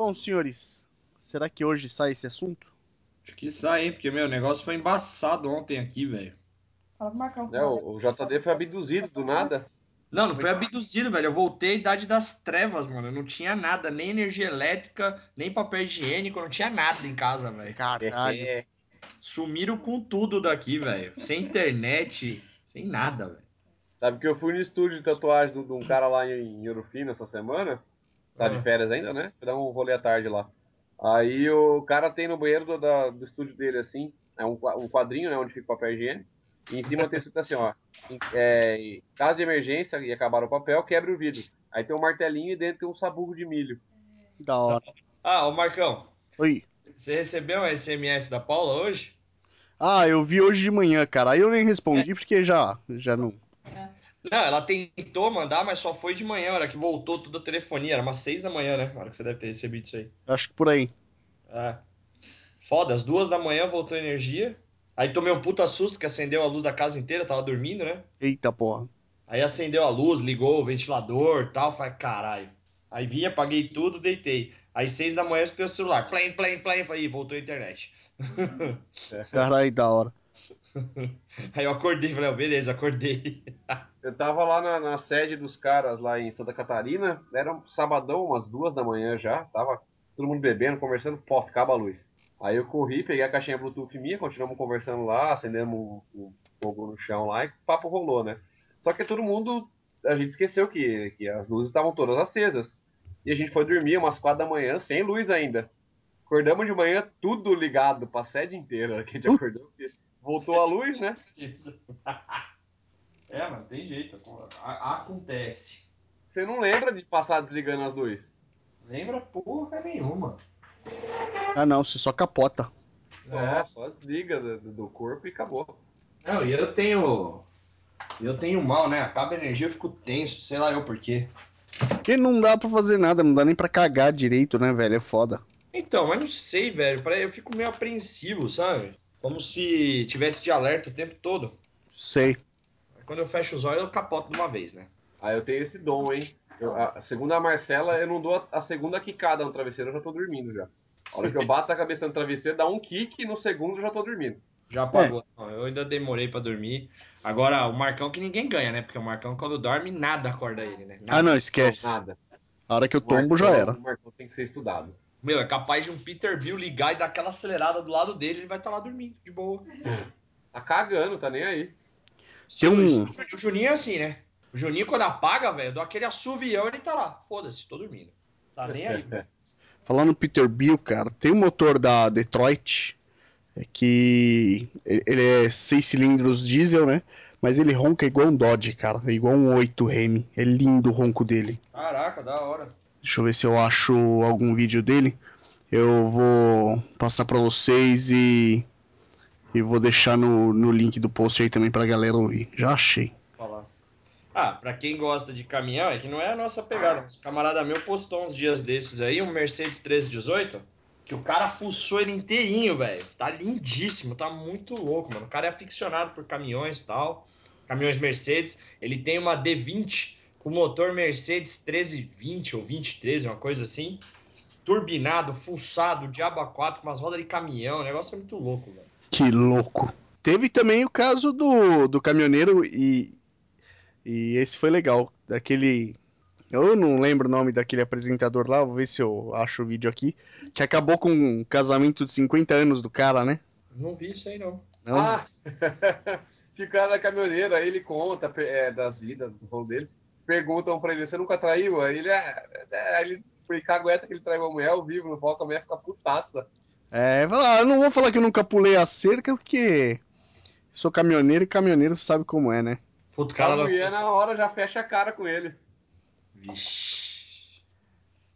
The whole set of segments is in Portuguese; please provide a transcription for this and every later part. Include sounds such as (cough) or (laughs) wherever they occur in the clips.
Bom, senhores, será que hoje sai esse assunto? Acho que sai, hein? Porque, meu, o negócio foi embaçado ontem aqui, velho. É, o, o JD foi abduzido do nada. Não, não foi abduzido, velho. Eu voltei à idade das trevas, mano. Eu não tinha nada, nem energia elétrica, nem papel higiênico, não tinha nada em casa, velho. Caralho. É, Sumiram com tudo daqui, velho. Sem internet, sem nada, velho. sabe que eu fui no estúdio de tatuagem de um cara lá em, Fino essa semana. Tá de Ah. férias ainda, né? Fui dar um rolê à tarde lá. Aí o cara tem no banheiro do, da- do estúdio dele, assim, é um, um quadrinho, né? Onde fica o papel higiênico. E em cima tem escrito assim, ó. em- é, caso de emergência e acabar o papel, quebre o vidro. Aí tem um martelinho e dentro tem um sabugo de milho. Da hora. Ah, ô Marcão, Oi. você recebeu um SMS da Paula hoje? Ah, eu vi hoje de manhã, cara. Aí eu nem respondi porque já, já não. Não, ela tentou mandar, mas só foi de manhã, a hora que voltou tudo a telefonia. Era umas seis da manhã, né? A hora que você deve ter recebido isso aí. Acho que por aí. É. Foda, às duas da manhã voltou a energia. Aí tomei um puta susto que acendeu a luz da casa inteira, tava dormindo, né? Eita porra. Aí acendeu a luz, ligou o ventilador e tal. Falei, caralho. Aí vim, apaguei tudo, deitei. Aí seis da manhã eu escutei o celular. Plém, plém. Falei, "Ih, voltou a internet. (laughs) Caralho, da hora. (laughs) Aí eu acordei, falei, "Ah, beleza, acordei. (laughs) Eu tava lá na, na sede dos caras lá em Santa Catarina, era um sabadão, umas duas da manhã já, tava todo mundo bebendo, conversando, pô, ficava a luz. Aí eu corri, peguei a caixinha Bluetooth minha, continuamos conversando lá, acendemos um fogo no chão lá e o papo rolou, né? Só que todo mundo, a gente esqueceu que, que as luzes estavam todas acesas. E a gente foi dormir umas quatro da manhã, sem luz ainda. Acordamos de manhã, tudo ligado, pra sede inteira que a gente acordou, porque voltou a luz, né? (laughs) É, mas tem jeito. a- Acontece. Você não lembra de passar desligando as luzes? Lembra porra nenhuma. Ah, não, você só capota. Só, só desliga do, do corpo e acabou. Não, e eu tenho. Eu tenho mal, né? Acaba a energia, eu fico tenso, sei lá eu por quê. Porque não dá pra fazer nada, não dá nem pra cagar direito, né, velho? É foda. Então, mas não sei, velho. Eu fico meio apreensivo, sabe? Como se tivesse de alerta o tempo todo. Sei. Quando eu fecho os olhos, eu capoto de uma vez, né? Aí eu tenho esse dom, hein? Eu, a, segundo a Marcela, eu não dou a, a segunda quicada no travesseiro, eu já tô dormindo já. A hora que eu bato a cabeça no travesseiro, dá um kick e no segundo eu já tô dormindo. Já apagou. Não, Eu ainda demorei pra dormir. Agora, o Marcão que ninguém ganha, né? Porque o Marcão, quando dorme, nada acorda ele, né? Nada. Ah, não, esquece. Nada. A hora que eu tombo já Marcão- era. O Marcão tem que ser estudado. Meu, é capaz de um Peter Bill ligar e dar aquela acelerada do lado dele, ele vai estar lá dormindo, de boa. Tá cagando, tá nem aí. Tem um- O Juninho é assim, né? O Juninho, quando apaga, velho, dou aquele assovião ele tá lá. Foda-se, tô dormindo. Tá nem aí. (laughs) Falando Peter Bill, cara, tem um motor da Detroit é que ele é seis cilindros diesel, né? Mas ele ronca igual um Dodge, cara, é igual um 8 Remy. É lindo o ronco dele. Caraca, da hora. Deixa eu ver se eu acho algum vídeo dele. Eu vou passar pra vocês e e vou deixar no, no link do post aí também pra galera ouvir. Já achei. Ah, pra quem gosta de caminhão, é que não é a nossa pegada, mas o camarada meu postou uns dias desses aí, um Mercedes 1318, que o cara fuçou ele inteirinho, velho. Tá lindíssimo, tá muito louco, mano. O cara é aficionado por caminhões e tal, caminhões Mercedes. Ele tem uma D20 com motor Mercedes 1320 ou 2013, uma coisa assim. Turbinado, fuçado, diabo a 4, com umas rodas de caminhão, o negócio é muito louco, velho. Que louco. Teve também o caso do, do caminhoneiro e, e esse foi legal. Daquele. Eu não lembro o nome daquele apresentador lá, vou ver se eu acho o vídeo aqui. Que acabou com um casamento de 50 anos do cara, né? Não vi isso aí, não. Não? Ah! (laughs) Ficaram na caminhoneira, aí ele conta é, das vidas do rolo dele. Perguntam pra ele, você nunca traiu? Aí ele, ah, é, aí ele cagueta que ele traiu uma mulher ao vivo no palco, a mulher fica putaça. É, eu não vou falar que eu nunca pulei a cerca, porque sou caminhoneiro e caminhoneiro sabe como é, né? Puto, a cara mulher lançou na hora já fecha a cara com ele. Vixe.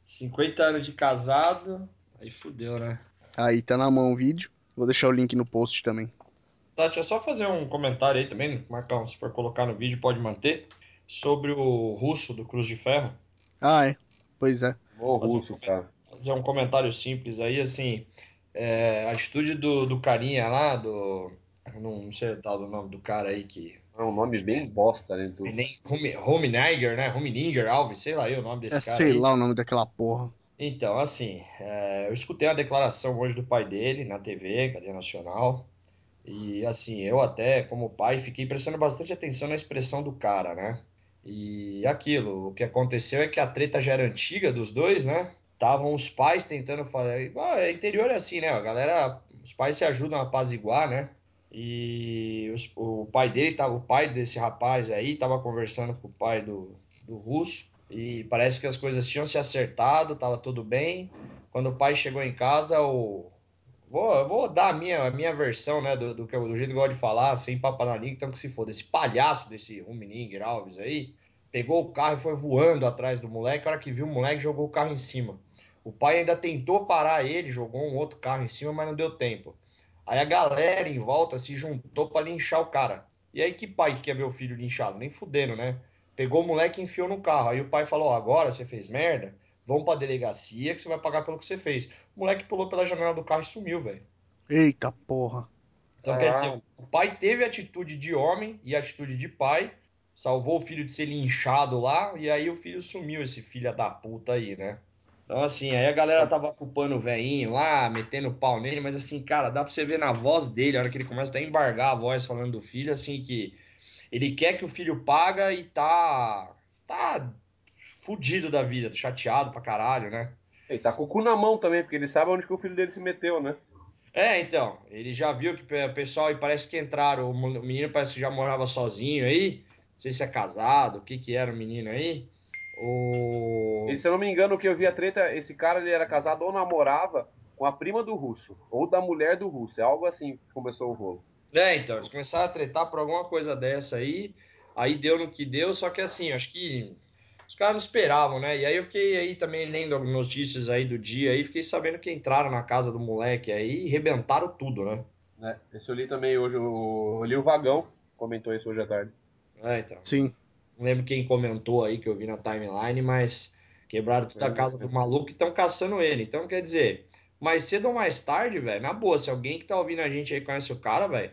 50 anos de casado. Aí fudeu, né? Aí tá na mão o vídeo. Vou deixar o link no post também. Tati, é só fazer um comentário aí também, Marcão, se for colocar no vídeo, pode manter. Sobre o russo do Cruz de Ferro. Ah, é. Pois é. Ô, russo, eu- cara. Fazer um comentário simples aí, assim. É, a atitude do, do carinha lá, do. Não sei o tal do nome do cara aí que. É um nome bem bosta, né? Nem Rumeniger, né? Rumeniger Alves, sei lá aí o nome desse É, cara. sei aí. lá o nome daquela porra. Então, assim, é, eu escutei a declaração hoje do pai dele na TV, cadeia nacional, e assim, eu até, como pai, fiquei prestando bastante atenção na expressão do cara, né? E aquilo, o que aconteceu é que a treta já era antiga dos dois, né? Estavam os pais tentando fazer. Ah, interior é assim, né? A galera, os pais se ajudam a apaziguar, né? E os, o pai dele, tava, o pai desse rapaz aí, tava conversando com o pai do, do russo. E parece que as coisas tinham se acertado, tava tudo bem. Quando o pai chegou em casa, o. Vou, vou dar a minha, a minha versão, né? Do, do, do jeito que eu gosto de falar, sem papo na língua, então que se foda. Esse palhaço desse Rumininger Alves aí, pegou o carro e foi voando atrás do moleque. A hora que viu o moleque, jogou o carro em cima. O pai ainda tentou parar ele, jogou um outro carro em cima, mas não deu tempo. Aí a galera em volta se juntou para linchar o cara. E aí que pai que quer ver o filho linchado? Nem fudendo, né? Pegou o moleque e enfiou no carro. Aí o pai falou: oh, agora você fez merda, vamos pra delegacia que você vai pagar pelo que você fez. O moleque pulou pela janela do carro e sumiu, velho. Eita porra. Então ah. quer dizer, o pai teve atitude de homem e atitude de pai, salvou o filho de ser linchado lá, e aí o filho sumiu, esse filho da puta aí, né? Então, assim, aí a galera tava culpando o velhinho lá, metendo pau nele, mas assim, cara, dá pra você ver na voz dele, a hora que ele começa a embargar a voz falando do filho, assim, que ele quer que o filho paga e tá. tá fudido da vida, chateado pra caralho, né? Ele tá com o cu na mão também, porque ele sabe onde que o filho dele se meteu, né? É, então, ele já viu que o pessoal e parece que entraram, o menino parece que já morava sozinho aí, sei se é casado, o que que era o menino aí. O... E, se eu não me engano, o que eu vi a treta, esse cara ele era casado ou namorava com a prima do russo, ou da mulher do russo, é algo assim que começou o rolo. É, então, eles começaram a tretar por alguma coisa dessa aí, aí deu no que deu, só que assim, acho que os caras não esperavam, né? E aí eu fiquei aí também lendo notícias aí do dia aí, fiquei sabendo que entraram na casa do moleque aí e rebentaram tudo, né? É, esse eu li também hoje, eu li o Vagão, comentou isso hoje à tarde. É, então. Sim. Não lembro quem comentou aí que eu vi na timeline, mas quebraram toda a casa do maluco e estão caçando ele. Então, quer dizer, mais cedo ou mais tarde, velho, na boa, se alguém que tá ouvindo a gente aí conhece o cara, velho,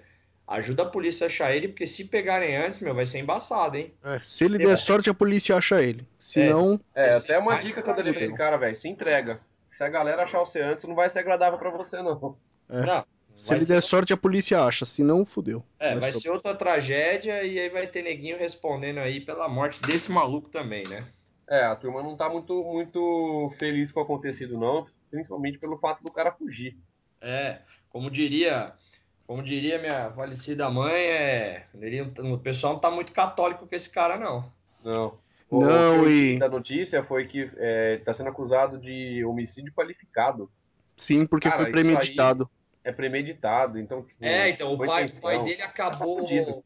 ajuda a polícia a achar ele, porque se pegarem antes, meu, vai ser embaçado, hein? É, se ele der sorte, a polícia acha ele. Se é. não. É, até uma dica que eu dei pra esse cara, velho, se entrega. Se a galera achar você antes, não vai ser agradável para você, não. É. Não. Se ele der sorte, a polícia acha, se não, fudeu. É, vai, vai ser outra tragédia e aí vai ter neguinho respondendo aí pela morte desse maluco também, né? É, a turma não tá muito, muito feliz com o acontecido, não, principalmente pelo fato do cara fugir. É, como diria, como diria minha falecida mãe, é, o pessoal não tá muito católico com esse cara, não. Não. O, não, e... da notícia foi que é, tá sendo acusado de homicídio qualificado. Sim, porque cara, foi premeditado é premeditado, então. Tipo, é, então o pai, o pai dele acabou. Tá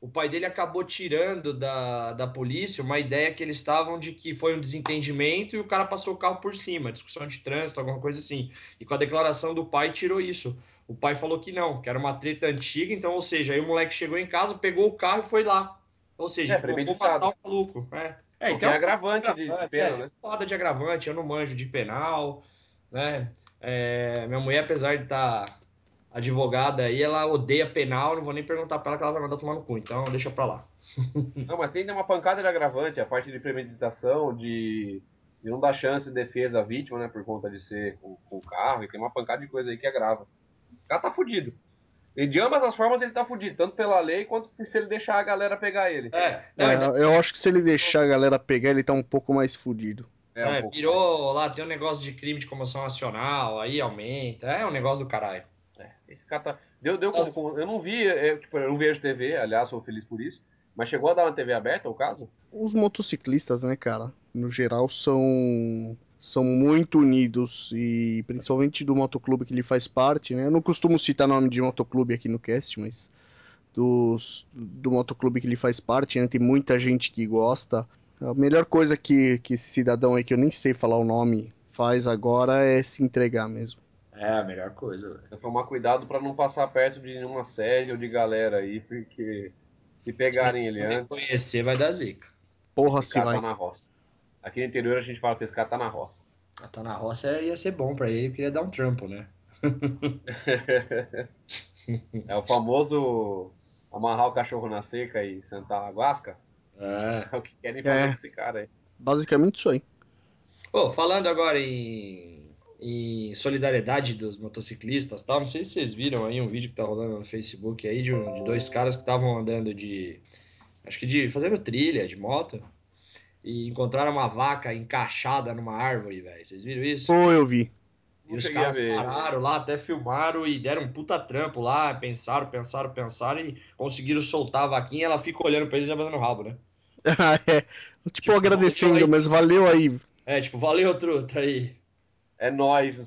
o pai dele acabou tirando da, da polícia uma ideia que eles estavam de que foi um desentendimento e o cara passou o carro por cima, discussão de trânsito, alguma coisa assim. E com a declaração do pai tirou isso. O pai falou que não, que era uma treta antiga, então, ou seja, aí o moleque chegou em casa, pegou o carro e foi lá. Ou seja, é, vou matar o maluco. É, é então. É agravante de, de pena, é, né? Foda de agravante, eu não manjo de penal, né? É, minha mulher, apesar de estar tá advogada aí, ela odeia penal, não vou nem perguntar pra ela que ela vai mandar tomar no cu, então deixa pra lá. (laughs) não, mas tem uma pancada de agravante, a parte de premeditação, de, de não dar chance de defesa à vítima, né, por conta de ser com, com, o carro, e tem uma pancada de coisa aí que agrava. O cara tá fudido. E de ambas as formas ele tá fudido, tanto pela lei quanto se ele deixar a galera pegar ele. É, não, é eu acho que se ele deixar a galera pegar, ele tá um pouco mais fudido. É, um virou lá, tem um negócio de crime de comoção nacional, aí aumenta. É um negócio do caralho. É, esse cara tá. Deu, deu como, Eu não vi, eu, tipo, eu não vejo TV, aliás, sou feliz por isso. Mas chegou a dar uma TV aberta, o caso? Os motociclistas, né, cara, no geral são são muito unidos e principalmente do motoclube que ele faz parte, né? Eu não costumo citar nome de motoclube aqui no cast, mas dos, do motoclube que ele faz parte, né? Tem muita gente que gosta. A melhor coisa que, que esse cidadão aí, que eu nem sei falar o nome, faz agora é se entregar mesmo. É a melhor coisa. É tomar cuidado para não passar perto de nenhuma sede ou de galera aí, porque se pegarem se ele antes. conhecer vai dar zica. Porra, se vai. Tá na roça. Aqui no interior a gente fala que esse cara tá na roça. Ah, tá na roça ia ser bom para ele, porque ia dar um trampo, né? (laughs) é o famoso amarrar o cachorro na seca e sentar a guasca. É. é o que querem fazer é. com esse cara aí. Basicamente isso aí. Pô, falando agora em, em solidariedade dos motociclistas tal, não sei se vocês viram aí um vídeo que tá rolando no Facebook aí de, um- de dois caras que estavam andando de. Acho que de. fazendo trilha de moto. E encontraram uma vaca encaixada numa árvore, velho. Vocês viram isso? Pô, eu vi. E Não os caras pararam lá, até filmaram e deram um puta trampo lá, pensaram, pensaram, pensaram e conseguiram soltar a vaquinha. Ela fica olhando pra eles e abandonando o rabo, né? (laughs) é, tipo, Tipo, agradecendo, aí. mas valeu aí. É, tipo, valeu, truta aí. É nóis.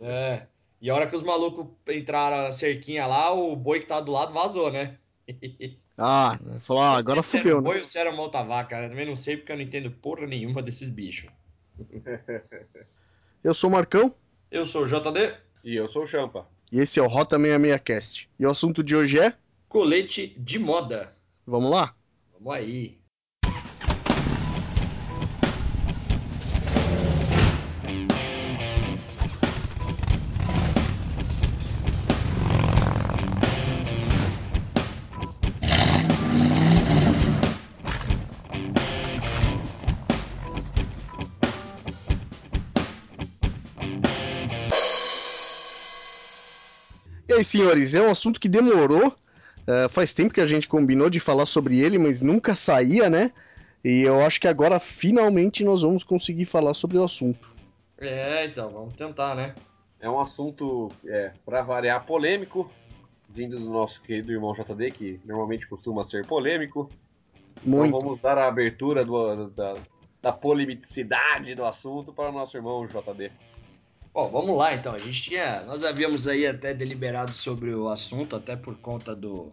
É. E a hora que os malucos entraram na cerquinha lá, o boi que tava do lado vazou, né? (laughs) Ah, falou, ah, agora se fudeu, era um né? boi ou se era uma outra vaca, né? Também não sei porque eu não entendo porra nenhuma desses bichos. (laughs) Eu sou o Marcão Eu sou o JD, E eu sou o Champa. e esse é o Rota 66 Cast. E o assunto de hoje é, colete de moda. vamos lá? Vamos aí. E aí, senhores, é um assunto que demorou. é, faz tempo que a gente combinou de falar sobre ele, mas nunca saía, né? E eu acho que agora finalmente nós vamos conseguir falar sobre o assunto. É, então, vamos tentar, né? É um assunto, é, para variar, polêmico, vindo do nosso querido irmão JD, que normalmente costuma ser polêmico. Muito. Então vamos dar a abertura do- da, da polemicidade do assunto para o nosso irmão JD. Bom, vamos lá então. A gente tinha, nós havíamos aí até deliberado sobre o assunto, até por conta do,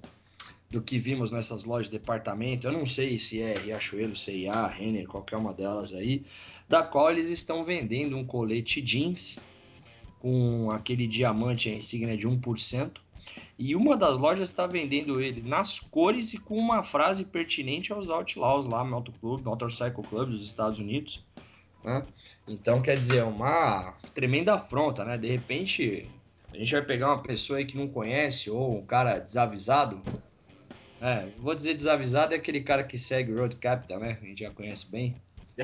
do que vimos nessas lojas de departamento. Eu não sei se é Riachuelo, CIA, Renner, qualquer uma delas aí, da qual eles estão vendendo um colete jeans com aquele diamante, a insígnia de 1%. E uma das lojas está vendendo ele nas cores e com uma frase pertinente aos Outlaws lá, Motoclub, Motorcycle Club dos Estados Unidos. Né? Então, quer dizer, é uma tremenda afronta, né? De repente, a gente vai pegar uma pessoa aí que não conhece ou um cara desavisado. É, vou dizer desavisado é aquele cara que segue o Road Capital, né? A gente já conhece bem.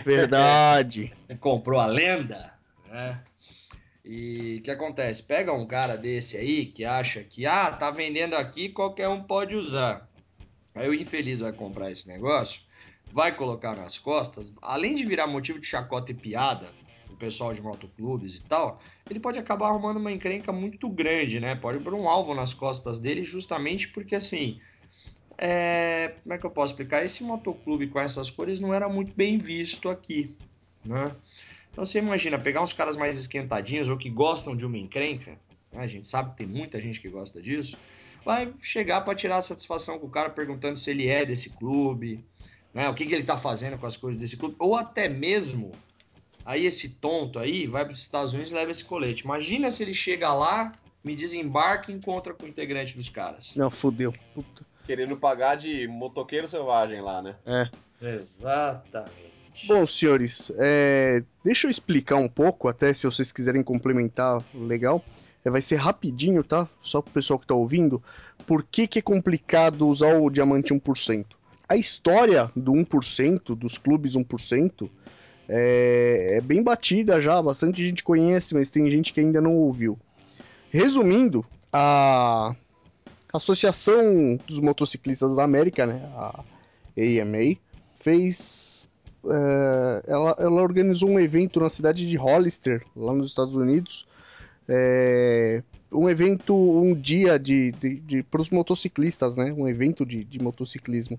Verdade. (laughs) Comprou a lenda, né? E o que acontece? Pega um cara desse aí que acha que, ah, tá vendendo aqui, qualquer um pode usar. Aí o infeliz vai comprar esse negócio, vai colocar nas costas, além de virar motivo de chacota e piada, o pessoal de motoclubes e tal, ele pode acabar arrumando uma encrenca muito grande, né? Pode pôr um alvo nas costas dele, justamente porque assim. é, Como é que eu posso explicar? Esse motoclube com essas cores não era muito bem visto aqui, né? Então você imagina pegar uns caras mais esquentadinhos ou que gostam de uma encrenca, né? a gente sabe que tem muita gente que gosta disso, vai chegar para tirar satisfação com o cara perguntando se ele é desse clube, né? O que, que ele tá fazendo com as coisas desse clube, ou até mesmo aí esse tonto aí vai para os Estados Unidos e leva esse colete. Imagina se ele chega lá, me desembarca e encontra com o integrante dos caras. Não, fudeu. Puta. Querendo pagar de motoqueiro selvagem lá, né? É. Exatamente. Bom, senhores, é, deixa eu explicar um pouco, até se vocês quiserem complementar, legal. É, vai ser rapidinho, tá? Só pro pessoal que tá ouvindo. Por que, que é complicado usar o diamante 1%? A história do 1%, dos clubes 1%, é, é bem batida já, bastante gente conhece, mas tem gente que ainda não ouviu. Resumindo, a Associação dos Motociclistas da América, né, a AMA, fez. é, ela, ela organizou um evento na cidade de Hollister, lá nos Estados Unidos. é, um evento, um dia de, de, de para os motociclistas, né? Um evento de, de motociclismo.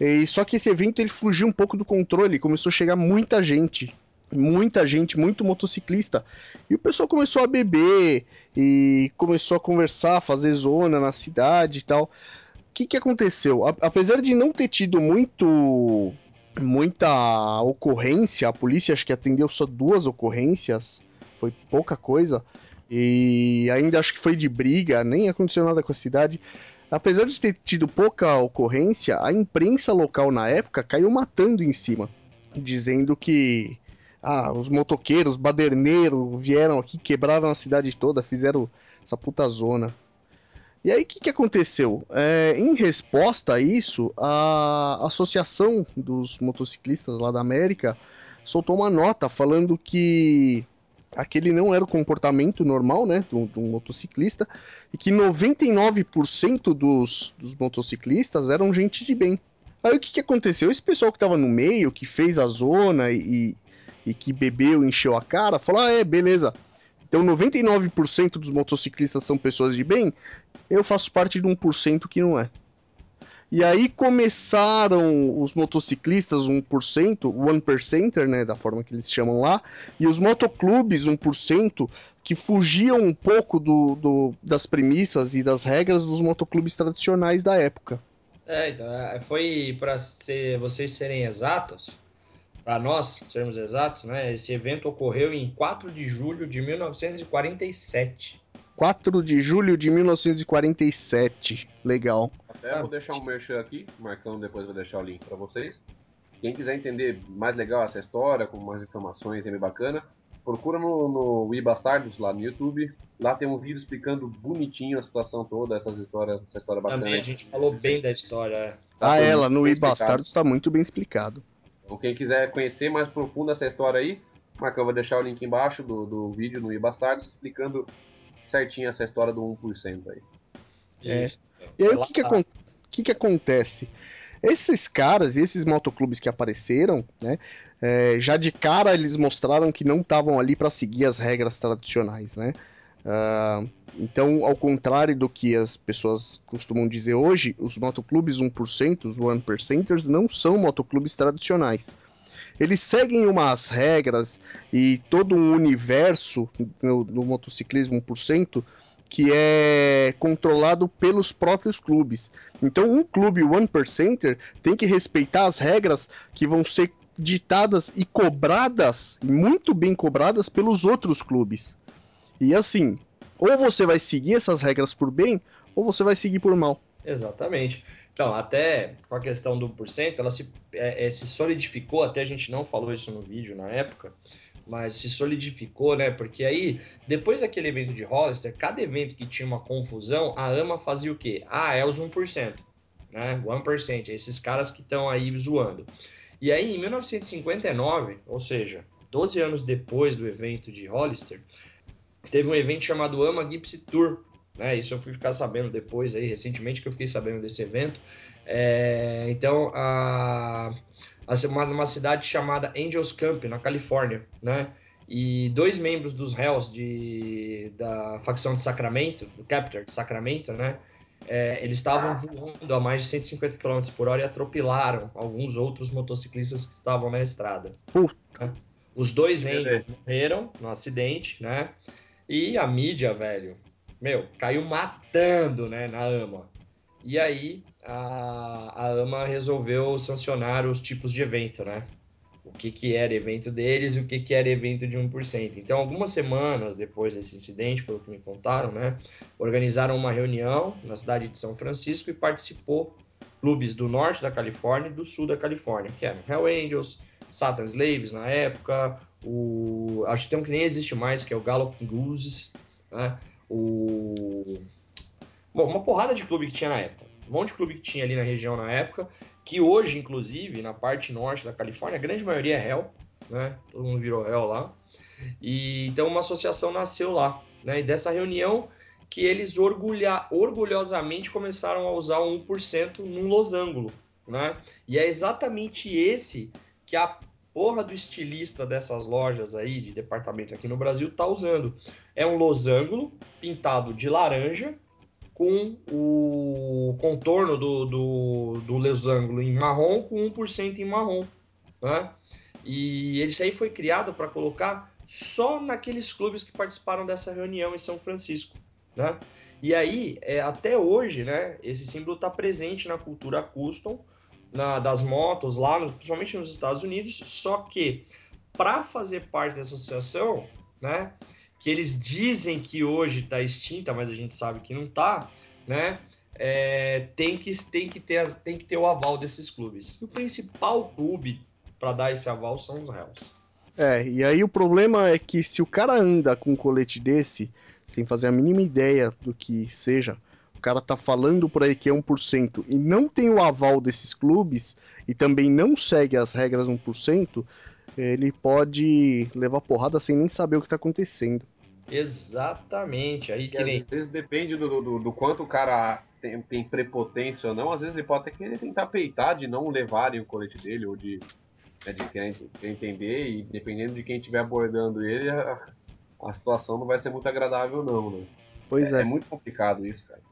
E, só que esse evento ele fugiu um pouco do controle, começou a chegar muita gente, muita gente, muito motociclista. E o pessoal começou a beber e começou a conversar, fazer zona na cidade e tal. O que, que aconteceu? A- apesar de não ter tido muito muita ocorrência, a polícia acho que atendeu só duas ocorrências, foi pouca coisa. E ainda acho que foi de briga, nem aconteceu nada com a cidade. Apesar de ter tido pouca ocorrência, a imprensa local na época caiu matando em cima, dizendo que ah, os motoqueiros, baderneiros vieram aqui, quebraram a cidade toda, fizeram essa puta zona. E aí o que, que aconteceu? É, em resposta a isso, a Associação dos Motociclistas lá da América soltou uma nota falando que aquele não era o comportamento normal, né, de um, motociclista, e que 99% dos, dos motociclistas eram gente de bem. Aí o que, que aconteceu? Esse pessoal que estava no meio, que fez a zona e, e que bebeu, encheu a cara, falou: ah, é, beleza. Então 99% dos motociclistas são pessoas de bem, eu faço parte de 1% que não é. E aí começaram os motociclistas 1%, o one percenter, né, da forma que eles chamam lá, e os motoclubes 1%, que fugiam um pouco do, do, das premissas e das regras dos motoclubes tradicionais da época. É, então, é, foi para ser, vocês serem exatos, para nós sermos exatos, né, esse evento ocorreu em 4 de julho de 1947. 4 de julho de 1947. Legal. Até vou deixar um merchan aqui, marcando depois vou deixar o link para vocês. Quem quiser entender mais legal essa história, com mais informações, é bem bacana, procura no, no We Bastardos lá no YouTube. Lá tem um vídeo explicando bonitinho a situação toda, essas histórias, essa história bacana. Também a gente falou bem da história. É. Tá ah, ela no We Bastardos está muito bem explicado. Então, quem quiser conhecer mais profundo essa história aí, Marcão vai deixar o link embaixo do, do vídeo no We Bastardos explicando certinho essa história do 1% aí. É. E aí o que, que, que, que acontece? Esses caras e esses motoclubes que apareceram, né, é, já de cara eles mostraram que não estavam ali para seguir as regras tradicionais, né? Uh, então, ao contrário do que as pessoas costumam dizer hoje, os motoclubes 1%, os 1%ers, não são motoclubes tradicionais. Eles seguem umas regras e todo um universo no, no motociclismo 1% que é controlado pelos próprios clubes. Então, um clube one percenter tem que respeitar as regras que vão ser ditadas e cobradas, muito bem cobradas pelos outros clubes. E assim, ou você vai seguir essas regras por bem, ou você vai seguir por mal. Exatamente. Então, até com a questão do 1%, ela se, é, é, se solidificou, até a gente não falou isso no vídeo na época, mas se solidificou, né? Porque aí, depois daquele evento de Hollister, cada evento que tinha uma confusão, a AMA fazia o quê? Ah, é os 1%, né? 1%, esses caras que estão aí zoando. E aí, em 1959, ou seja, 12 anos depois do evento de Hollister, teve um evento chamado AMA Gypsy Tour, né? Isso eu fui ficar sabendo depois aí, recentemente que eu fiquei sabendo desse evento. É, então, a uma, numa cidade chamada Angels Camp, na Califórnia, né? E dois membros dos réus de, da facção de Sacramento, do Captor de Sacramento, né? É, eles estavam voando a mais de 150 km por hora e atropelaram alguns outros motociclistas que estavam na estrada. Né? Os dois Angels morreram no acidente, né? E a mídia, velho, meu, caiu matando, né, na AMA. E aí a, a AMA resolveu sancionar os tipos de evento, né? O que, que era evento deles e o que, que era evento de 1%. Então, algumas semanas depois desse incidente, pelo que me contaram, né? Organizaram uma reunião na cidade de São Francisco e participou clubes do norte da Califórnia e do sul da Califórnia, que eram Hell Angels, Satan Slaves na época, o acho que tem um que nem existe mais, que é o Gallop Gooses, né? O Bom, uma porrada de clube que tinha na época. Um monte de clube que tinha ali na região na época, que hoje, inclusive, na parte norte da Califórnia, a grande maioria é réu, né? Todo mundo virou réu lá. E então uma associação nasceu lá, né? E dessa reunião que eles orgulha, orgulhosamente começaram a usar o 1% num losango, né? E é exatamente esse que a porra do estilista dessas lojas aí de departamento aqui no Brasil tá usando. É um losango pintado de laranja com o contorno do, do, do losango em marrom com 1% em marrom. Né? E isso aí foi criado para colocar só naqueles clubes que participaram dessa reunião em São Francisco. Né? E aí, é, até hoje, né, esse símbolo está presente na cultura custom, na, das motos lá, principalmente nos Estados Unidos, só que para fazer parte dessa associação, né, que eles dizem que hoje está extinta, mas a gente sabe que não está, né? É, tem, que, tem, que ter, tem que ter o aval desses clubes. E o principal clube para dar esse aval são os réus. É, e aí o problema é que se o cara anda com um colete desse, sem fazer a mínima ideia do que seja, cara tá falando por aí que é 1% e não tem o aval desses clubes e também não segue as regras 1%, ele pode levar porrada sem nem saber o que tá acontecendo. Exatamente. Aí que nem. às vezes depende do, do, do quanto o cara tem, tem prepotência ou não, às vezes ele pode até querer tentar peitar de não levarem o colete dele, ou de, né, de querer entender, e dependendo de quem estiver abordando ele, a, a situação não vai ser muito agradável não, né? Pois É é. muito complicado isso, cara.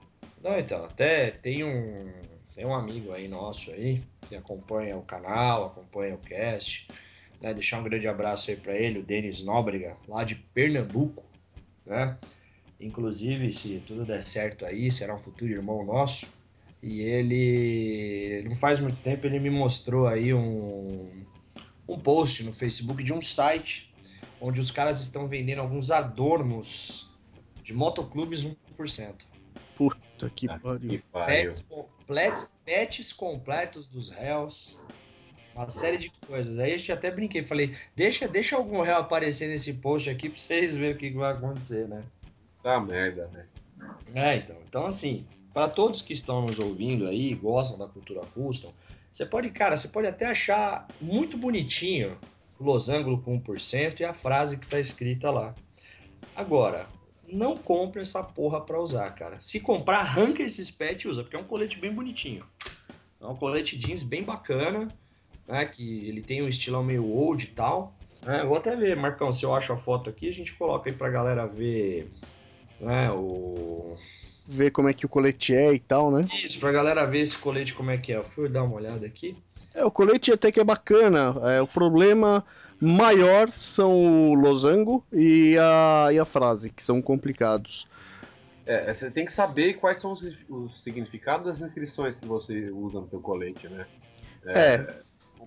Não, então, até tem um, tem um amigo aí nosso aí que acompanha o canal, acompanha o cast. Né? Deixar um grande abraço aí pra ele, o Denis Nóbrega, lá de Pernambuco, né? Inclusive, se tudo der certo aí, será um futuro irmão nosso. E ele, não faz muito tempo, ele me mostrou aí um, um post no Facebook de um site onde os caras estão vendendo alguns adornos de motoclubes 1%. Puta que Ah, pariu. Que pariu. Pets, com- pets, completos dos réus. Uma série de coisas. Aí eu até brinquei, falei, deixa, deixa algum réu aparecer nesse post aqui pra vocês verem o que vai acontecer, né? Tá merda, velho. É, então. Então, assim, para todos que estão nos ouvindo aí, gostam da cultura custom, você pode, cara, você pode até achar muito bonitinho o losango com 1% e a frase que tá escrita lá. Agora, não compre essa porra pra usar, cara. Se comprar, arranca esses pets e usa, porque é um colete bem bonitinho. É um colete jeans bem bacana, né? Que ele tem um estilão meio old e tal. eu vou até ver, Marcão, se eu acho a foto aqui, a gente coloca aí pra galera ver né, o... Ver como é que o colete é e tal, né? Isso, pra galera ver esse colete como é que é. Eu fui dar uma olhada aqui. É, o colete até que é bacana. É, o problema maior são o losango e a, e a frase, que são complicados. É, você tem que saber quais são os, os significados das inscrições que você usa no seu colete, né? É,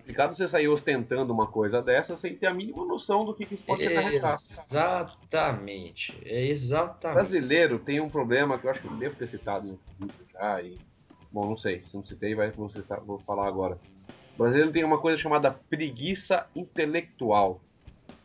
complicado você sair ostentando uma coisa dessa sem ter a mínima noção do que, que isso pode acarretar. Exatamente. É O exatamente. brasileiro tem um problema que eu acho que eu devo ter citado no vídeo já e. Bom, não sei. Se não citei, vai, vou, citar, vou falar agora. O brasileiro tem uma coisa chamada preguiça intelectual.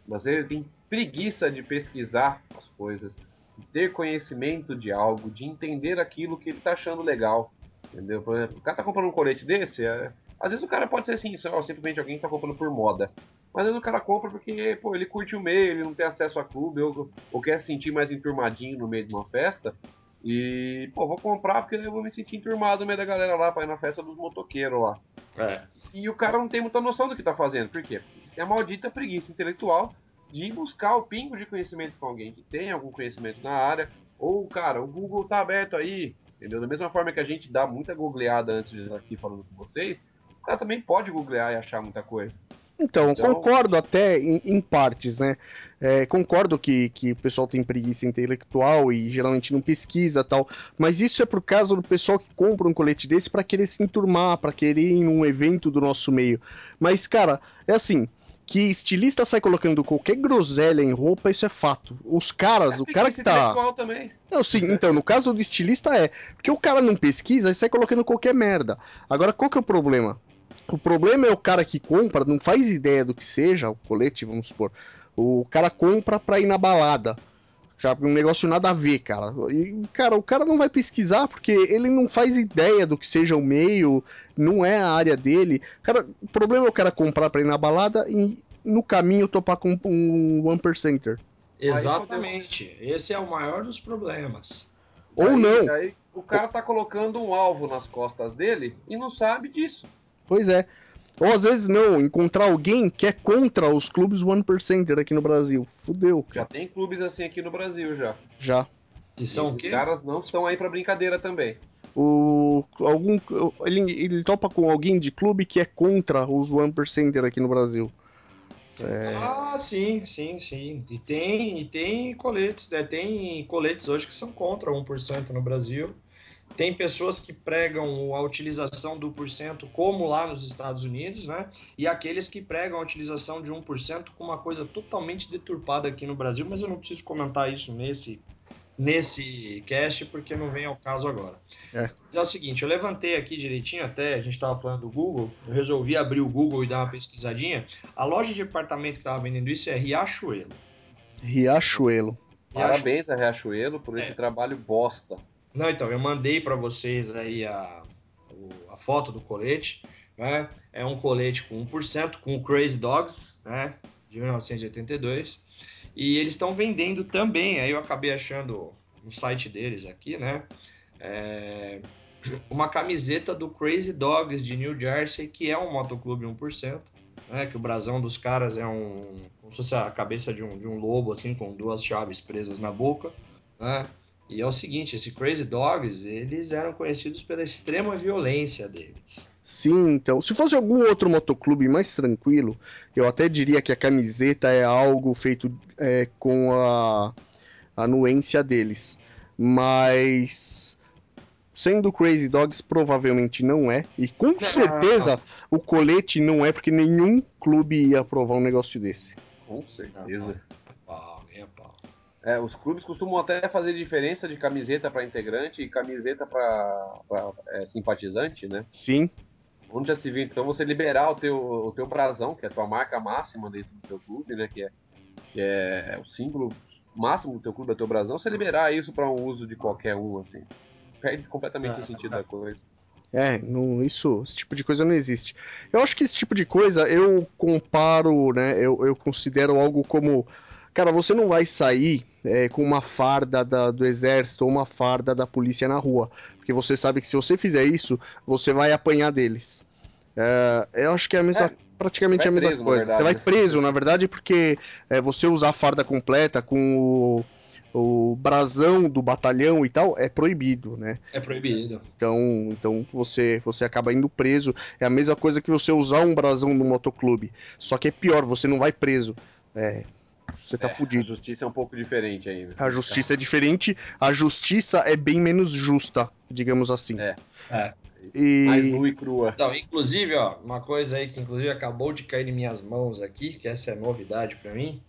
O brasileiro tem preguiça de pesquisar as coisas, de ter conhecimento de algo, de entender aquilo que ele tá achando legal. Entendeu? Por exemplo, o cara tá comprando um colete desse, é- às vezes o cara pode ser assim, só simplesmente alguém que tá comprando por moda. Mas às vezes o cara compra porque, pô, ele curte o meio, ele não tem acesso a clube, ou, ou quer se sentir mais enturmadinho no meio de uma festa. E, pô, vou comprar porque eu vou me sentir enturmado no meio da galera lá pra ir na festa dos motoqueiros lá. É. E o cara não tem muita noção do que tá fazendo. Por quê? Tem a maldita preguiça intelectual de buscar o pingo de conhecimento com alguém que tem algum conhecimento na área. Ou, cara, o Google tá aberto aí. Entendeu? Da mesma forma que a gente dá muita googleada antes de estar aqui falando com vocês, o cara também pode googlear e achar muita coisa. Então, Então- concordo até em, em partes, né? É, concordo que, que o pessoal tem preguiça intelectual e geralmente não pesquisa tal, mas isso é por causa do pessoal que compra um colete desse para querer se enturmar, para querer ir em um evento do nosso meio. Mas, cara, é assim. Que estilista sai colocando qualquer groselha em roupa, isso é fato. Os caras, o cara que Preguiça tá. intelectual também. Não, sim, então, no caso do estilista é. Porque o cara não pesquisa e sai colocando qualquer merda. Agora, qual que é o problema? O problema é o cara que compra, não faz ideia do que seja, o colete, vamos supor. O cara compra pra ir na balada. Sabe? Um negócio nada a ver, cara. E, cara, o cara não vai pesquisar porque ele não faz ideia do que seja o meio, não é a área dele. Cara, o problema é o cara comprar pra ir na balada e no caminho topar com um one percenter. Exatamente. Esse é o maior dos problemas. Ou Aí- não. Aí o cara tá colocando um alvo nas costas dele e não sabe disso. Pois é. Ou às vezes não, encontrar alguém que é contra os clubes one percenter aqui no Brasil. Fudeu, Já tem clubes assim aqui no Brasil já. já. Que são o quê? caras não estão aí pra brincadeira também. O algum ele, ele topa com alguém de clube que é contra os one percenter aqui no Brasil. Ah, sim, sim, sim. E tem, e tem coletes, né? Tem coletes hoje que são contra 1% no Brasil. Tem pessoas que pregam a utilização do 1% como lá nos Estados Unidos, né? E aqueles que pregam a utilização de 1% com uma coisa totalmente deturpada aqui no Brasil, mas eu não preciso comentar isso nesse nesse cast porque não vem ao caso agora. É. Mas é o seguinte, eu levantei aqui direitinho até, a gente estava falando do Google, eu resolvi abrir o Google e dar uma pesquisadinha. A loja de departamento que estava vendendo isso é Riachuelo. Riachuelo. Parabéns a Riachuelo por esse É. trabalho bosta. Não, então, eu mandei para vocês aí a, a foto do colete. né? É um colete com 1%, com o Crazy Dogs, né? De 1982. E eles estão vendendo também, aí eu acabei achando no site deles aqui, né? É, uma camiseta do Crazy Dogs de New Jersey, que é um motoclube 1%, né? Que o brasão dos caras é um. como se fosse a cabeça de um, de um lobo, assim, com duas chaves presas na boca, né? E é o seguinte, esse Crazy Dogs, eles eram conhecidos pela extrema violência deles. Sim, então, se fosse algum outro motoclube mais tranquilo, eu até diria que a camiseta é algo feito é, com a anuência deles. Mas sendo Crazy Dogs provavelmente não é, e com certeza o colete não é porque nenhum clube ia aprovar um negócio desse. Com certeza. Pau, nem a pau. É, os clubes costumam até fazer diferença de camiseta para integrante e camiseta para é, simpatizante, né? Sim. Onde já se viu, então, você liberar o teu, o teu brasão, que é a tua marca máxima dentro do teu clube, né? Que é, que é o símbolo máximo do teu clube, é o teu brasão, você liberar isso para um uso de qualquer um, assim. Perde completamente o sentido da coisa. É, não, isso, esse tipo de coisa não existe. Eu acho que esse tipo de coisa eu comparo, né? Eu, eu considero algo como. Cara, você não vai sair é, com uma farda da- do exército ou uma farda da polícia na rua. Porque você sabe que se você fizer isso, você vai apanhar deles. É, eu acho que é a mesma. É, praticamente vai a mesma preso, coisa. você vai preso, na verdade, porque é, você usar a farda completa com o, o brasão do batalhão e tal é proibido, né? É proibido. Então, então você, você acaba indo preso. É a mesma coisa que você usar um brasão no motoclube. Só que é pior, você não vai preso. É, você tá É, A fudido. justiça é um pouco diferente aí. A justiça é diferente, a justiça é bem menos justa, digamos assim. É. É. Mais E nua e crua. Então, inclusive, ó, uma coisa aí que inclusive acabou de cair em minhas mãos aqui, que essa é novidade pra mim.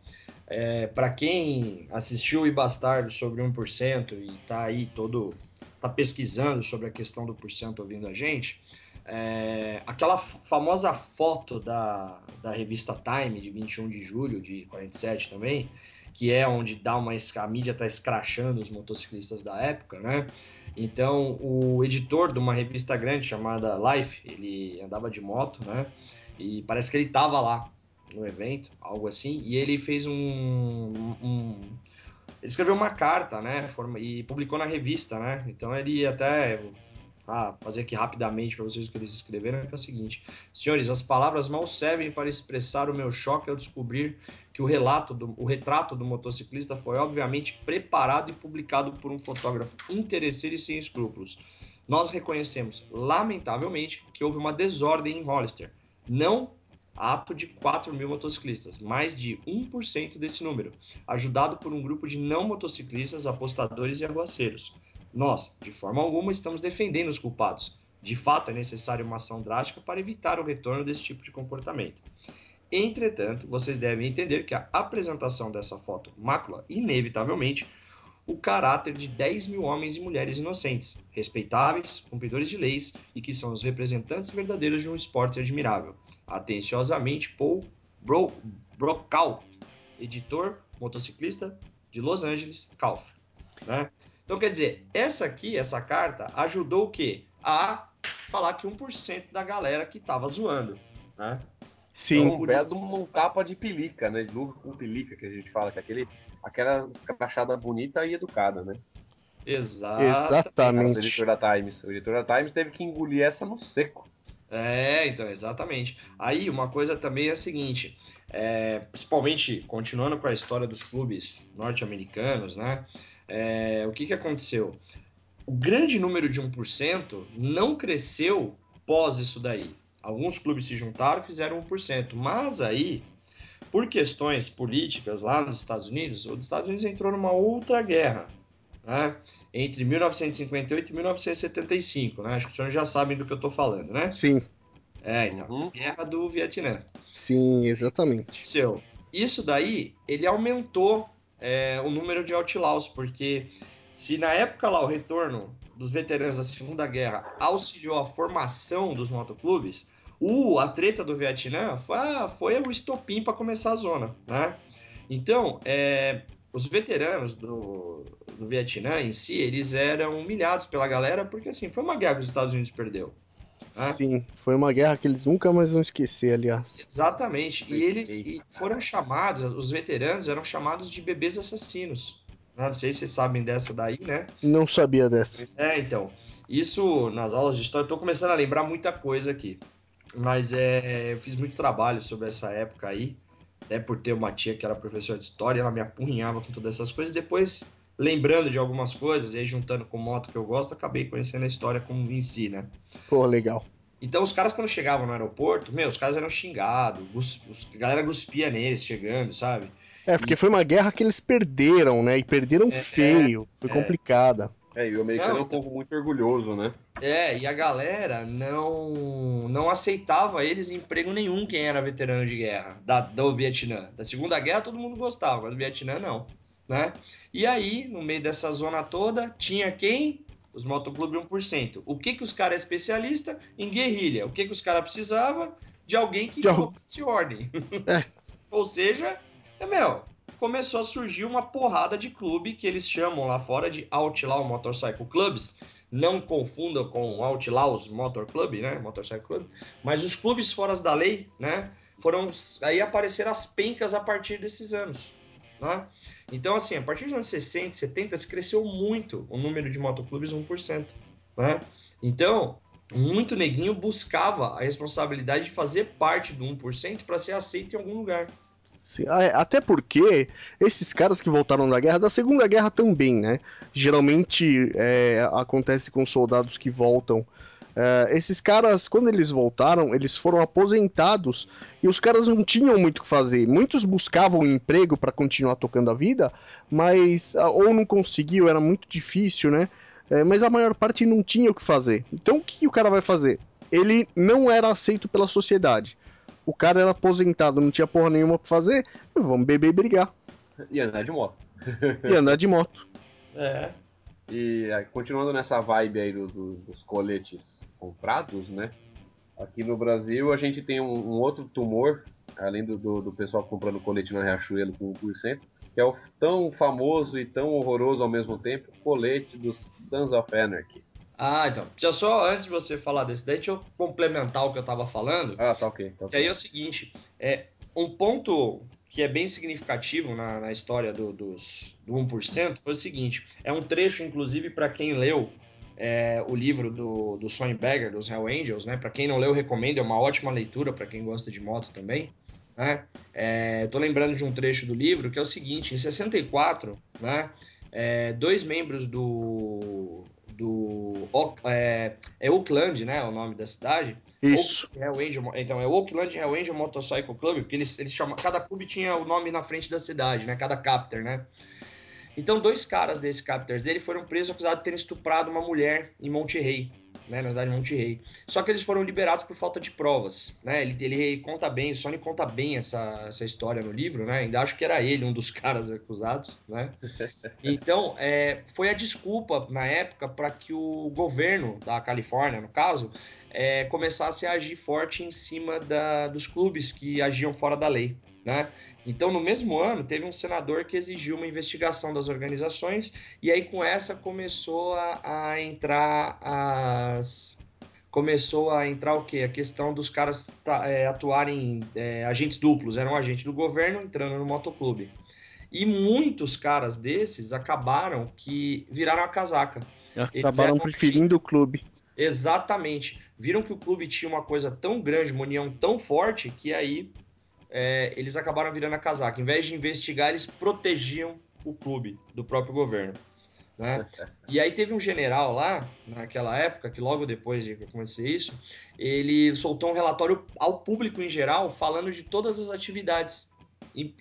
É, para quem assistiu o Ibastardo sobre 1% e tá aí todo tá pesquisando sobre a questão do porcento ouvindo a gente, é, aquela famosa foto da, da revista Time de 21 de julho de 47 também, que é onde dá uma a mídia tá escrachando os motociclistas da época, né? Então, o editor de uma revista grande chamada Life, ele andava de moto, né? E parece que ele tava lá no evento, algo assim, e ele fez um, um- ele escreveu uma carta, né, e publicou na revista, né? Então ele até ah, fazer aqui rapidamente para vocês o que eles escreveram que é o seguinte: Senhores, as palavras mal servem para expressar o meu choque ao descobrir que o relato do, o retrato do motociclista foi obviamente preparado e publicado por um fotógrafo interesseiro e sem escrúpulos. Nós reconhecemos, lamentavelmente, que houve uma desordem em Hollister. Não ato de 4 mil motociclistas, mais de 1% desse número, ajudado por um grupo de não motociclistas, apostadores e aguaceiros. Nós, de forma alguma, estamos defendendo os culpados. De fato, é necessária uma ação drástica para evitar o retorno desse tipo de comportamento. Entretanto, vocês devem entender que a apresentação dessa foto macula, inevitavelmente, o caráter de 10 mil homens e mulheres inocentes, respeitáveis, cumpridores de leis e que são os representantes verdadeiros de um esporte admirável. Atenciosamente, Paul Bro Brokaw, editor motociclista de Los Angeles, Calf. Né? Então, quer dizer, essa aqui, essa carta, ajudou o quê? A falar que 1% da galera que tava zoando. Né? sim, um belo de uma capa de pelica, né? De luva com pelica, que a gente fala, que é aquele, aquela escrachada bonita e educada, né? Exato. Exatamente. editor da Times. O editor da Times teve que engolir essa no seco. É, então, exatamente. Aí, uma coisa também é a seguinte, é, principalmente continuando com a história dos clubes norte-americanos, né? É, o que, que aconteceu? O grande número de 1% não cresceu pós isso daí. Alguns clubes se juntaram e fizeram 1%, mas aí, por questões políticas lá nos Estados Unidos, os Estados Unidos entrou numa outra guerra, né? Entre 1958 e 1975, né? Acho que os senhores já sabem do que eu estou falando, né? Sim, É, então, Uhum. guerra do Vietnã. sim, exatamente. Seu, isso daí, ele aumentou é, o número de outlaws, porque se na época lá o retorno dos veteranos da Segunda Guerra auxiliou a formação dos motoclubes, o, a treta do Vietnã foi, foi o estopim para começar a zona, né? Então, é, os veteranos do, do Vietnã em si, eles eram humilhados pela galera, porque assim, foi uma guerra que os Estados Unidos perdeu. Né? Sim, foi uma guerra que eles nunca mais vão esquecer, aliás. Exatamente. E eles e foram chamados, os veteranos eram chamados de bebês assassinos. Não sei se vocês sabem dessa daí, né? Não sabia dessa. É, então. Isso nas aulas de história, eu tô começando a lembrar muita coisa aqui. Mas é, eu fiz muito trabalho sobre essa época aí. Até por ter uma tia que era professora de história, ela me apurrinhava com todas essas coisas. Depois, lembrando de algumas coisas, e aí juntando com moto que eu gosto, acabei conhecendo a história como em si, né? Pô, legal. Então os caras quando chegavam no aeroporto, meu, os caras eram xingados, a galera cuspia neles chegando, sabe? É, porque e... foi uma guerra que eles perderam, né? E perderam é, feio, foi é. complicada. É, e o americano não, é um povo muito orgulhoso, né? É, e a galera não não aceitava eles em emprego nenhum quem era veterano de guerra da, do Vietnã. Da Segunda Guerra todo mundo gostava, mas do Vietnã não, né? E aí, no meio dessa zona toda, tinha quem? Os motoclube 1%. O que que os caras é especialista? Em guerrilha. O que que os caras precisavam? De alguém que colocasse ordem. (laughs) É. Ou seja, é meu, começou a surgir uma porrada de clube que eles chamam lá fora de Outlaw Motorcycle Clubs. Não confundam com Outlaws Motor Club, né? Motorcycle Club. Mas os clubes fora da lei, né? Foram aí apareceram as pencas a partir desses anos, né? Então, assim, a partir dos anos 60, 70, se cresceu muito o número de motoclubes 1%, né? Então, muito neguinho buscava a responsabilidade de fazer parte do 1% para ser aceito em algum lugar. Sim, é, até porque esses caras que voltaram da guerra, da Segunda Guerra também, né? Geralmente é, acontece com soldados que voltam. É, esses caras, quando eles voltaram, eles foram aposentados e os caras não tinham muito o que fazer. Muitos buscavam um emprego para continuar tocando a vida, mas ah, ou não conseguiu, era muito difícil, né? É, mas a maior parte não tinha o que fazer. Então o que o cara vai fazer? Ele não era aceito pela sociedade o cara era aposentado, não tinha porra nenhuma pra fazer, vamos beber e brigar. E andar de moto. e andar de moto. É. E continuando nessa vibe aí do, do, dos coletes comprados, né? Aqui no Brasil a gente tem um, um outro tumor, além do, do, do, pessoal comprando colete na Riachuelo com 1%, que é o tão famoso e tão horroroso ao mesmo tempo, colete dos Sons of Anarchy. Ah, então. Já só antes de você falar desse daí, deixa eu complementar o que eu tava falando. Ah, tá ok. Tá que aí é o seguinte: é, um ponto que é bem significativo na, na história do, dos, do 1% foi o seguinte: é um trecho, inclusive, para quem leu é, o livro do, do Sonny Bagger, dos Hell Angels, né? Para quem não leu, recomendo, é uma ótima leitura para quem gosta de moto também. Né? É, tô lembrando de um trecho do livro que é o seguinte: em 64, né? É, dois membros do, do é, é Oakland, né? O nome da cidade. Isso. Angel, então é Oakland Hell Angel Motorcycle Club, porque eles, eles chamam, cada clube tinha o nome na frente da cidade, né? Cada captor, né? Então dois caras desse captors dele foram presos acusados de terem estuprado uma mulher em Monterrey né, na cidade de Monterrey. Só que eles foram liberados por falta de provas, né? Ele, ele conta bem, o Sony conta bem essa, essa história no livro, né? Ainda acho que era ele um dos (laughs) caras acusados, né? Então, é, foi a desculpa na época para que o governo da Califórnia, no caso, é, começasse a agir forte em cima da, dos clubes que agiam fora da lei. Né? Então, no mesmo ano, teve um senador que exigiu uma investigação das organizações, e aí com essa começou a, a entrar as. Começou a entrar o quê? A questão dos caras é, atuarem é, agentes duplos, eram agentes do governo entrando no motoclube. E muitos caras desses acabaram que viraram a casaca. Acabaram preferindo o clube. Exatamente. Viram que o clube tinha uma coisa tão grande, uma união tão forte, que aí é, eles acabaram virando a casaca. Em vez de investigar, eles protegiam o clube do próprio governo. Né? (laughs) E aí teve um general lá, naquela época, que logo depois de acontecer isso, ele soltou um relatório ao público em geral, falando de todas as atividades,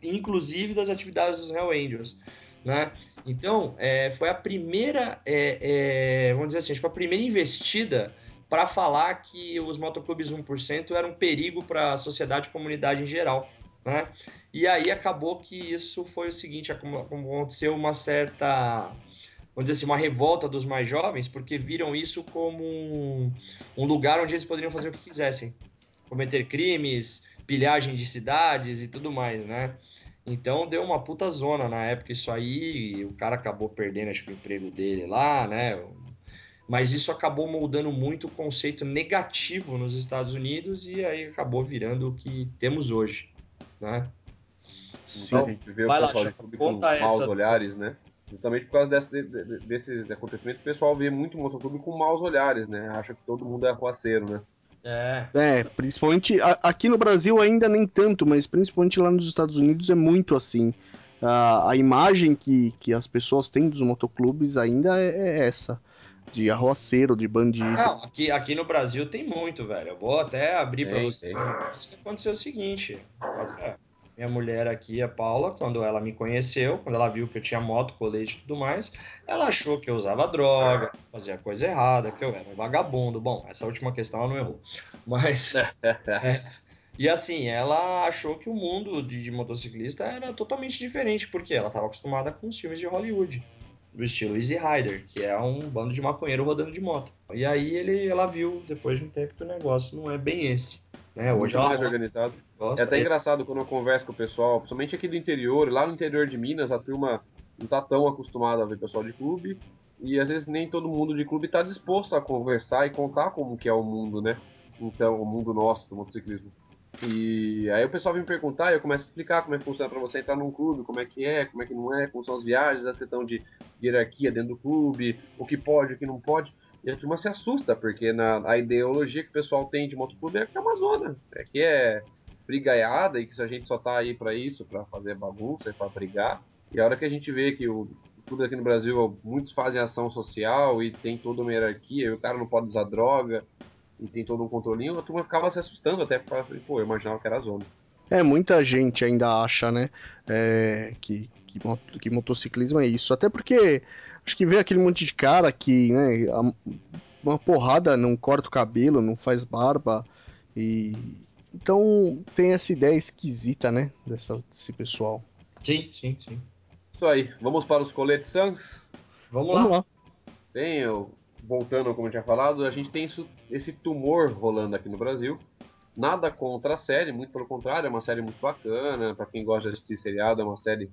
inclusive das atividades dos Hell Angels. Né? Então, é, foi a primeira, é, é, vamos dizer assim, foi a primeira investida para falar que os motoclubes 1% eram um perigo para a sociedade e comunidade em geral. Né? E aí acabou que isso foi o seguinte, aconteceu uma certa, vamos dizer assim, uma revolta dos mais jovens, porque viram isso como um, um lugar onde eles poderiam fazer o que quisessem, cometer crimes, pilhagem de cidades e tudo mais, né? Então deu uma puta zona na época isso aí, o cara acabou perdendo acho que o emprego dele lá, né? Mas isso acabou moldando muito o conceito negativo nos Estados Unidos e aí acabou virando o que temos hoje, né? Sim. Então, a gente vê o pessoal lá, de clube com maus essa... olhares, né? Justamente por causa desse, desse, desse acontecimento, o pessoal vê muito o motoclube com maus olhares, né? Acha que todo mundo é arruaceiro, né? É. é, principalmente aqui no Brasil ainda nem tanto, mas principalmente lá nos Estados Unidos é muito assim. A, a imagem que, que as pessoas têm dos motoclubes ainda é, é essa. De arroaceiro, de bandido. Não, aqui, aqui no Brasil tem muito, velho. Eu vou até abrir para vocês. Isso que aconteceu o seguinte. É, minha mulher aqui, a Paula, quando ela me conheceu, quando ela viu que eu tinha moto, colete e tudo mais, ela achou que eu usava droga, fazia coisa errada, que eu era um vagabundo. Bom, essa última questão ela não errou. Mas. (laughs) é, e assim, ela achou que o mundo de, de, motociclista era totalmente diferente, porque ela estava acostumada com os filmes de Hollywood, do estilo Easy Rider, que é um bando de maconheiro rodando de moto. E aí ele, ela viu, depois de um tempo, que o negócio não é bem esse. Né? Hoje Muito mais organizado. Gosta, é até engraçado quando eu converso com o pessoal, principalmente aqui do interior, lá no interior de Minas, a turma não tá tão acostumada a ver pessoal de clube, e às vezes nem todo mundo de clube está disposto a conversar e contar como que é o mundo, né? Então, o mundo nosso do motociclismo. E aí o pessoal vem me perguntar e eu começo a explicar como é que funciona para você entrar num clube, como é que é, como é que não é, como são as viagens, a questão de hierarquia dentro do clube, o que pode, o que não pode. E a turma se assusta, porque na, a ideologia que o pessoal tem de motoclube é que é uma zona, é que é brigaiada e que a gente só tá aí para isso, para fazer bagunça e para brigar. E a hora que a gente vê que o tudo aqui no Brasil, muitos fazem ação social e tem toda uma hierarquia, e o cara não pode usar droga, e tem todo um controlinho, a turma ficava se assustando até, porque, pô, eu imaginava que era zona. É, muita gente ainda acha, né, é, que, que, que, motociclismo é isso. Até porque acho que vê aquele monte de cara que, né, uma porrada não corta o cabelo, não faz barba, e então tem essa ideia esquisita, né, dessa, desse pessoal. Sim, sim, sim. Isso aí. Vamos para os coletes Sans? Vamos, Vamos lá. lá. Tem, eu, voltando, como eu tinha falado, a gente tem isso, esse tumor rolando aqui no Brasil. Nada contra a série, muito pelo contrário, é uma série muito bacana. Para quem gosta de assistir seriado, é uma série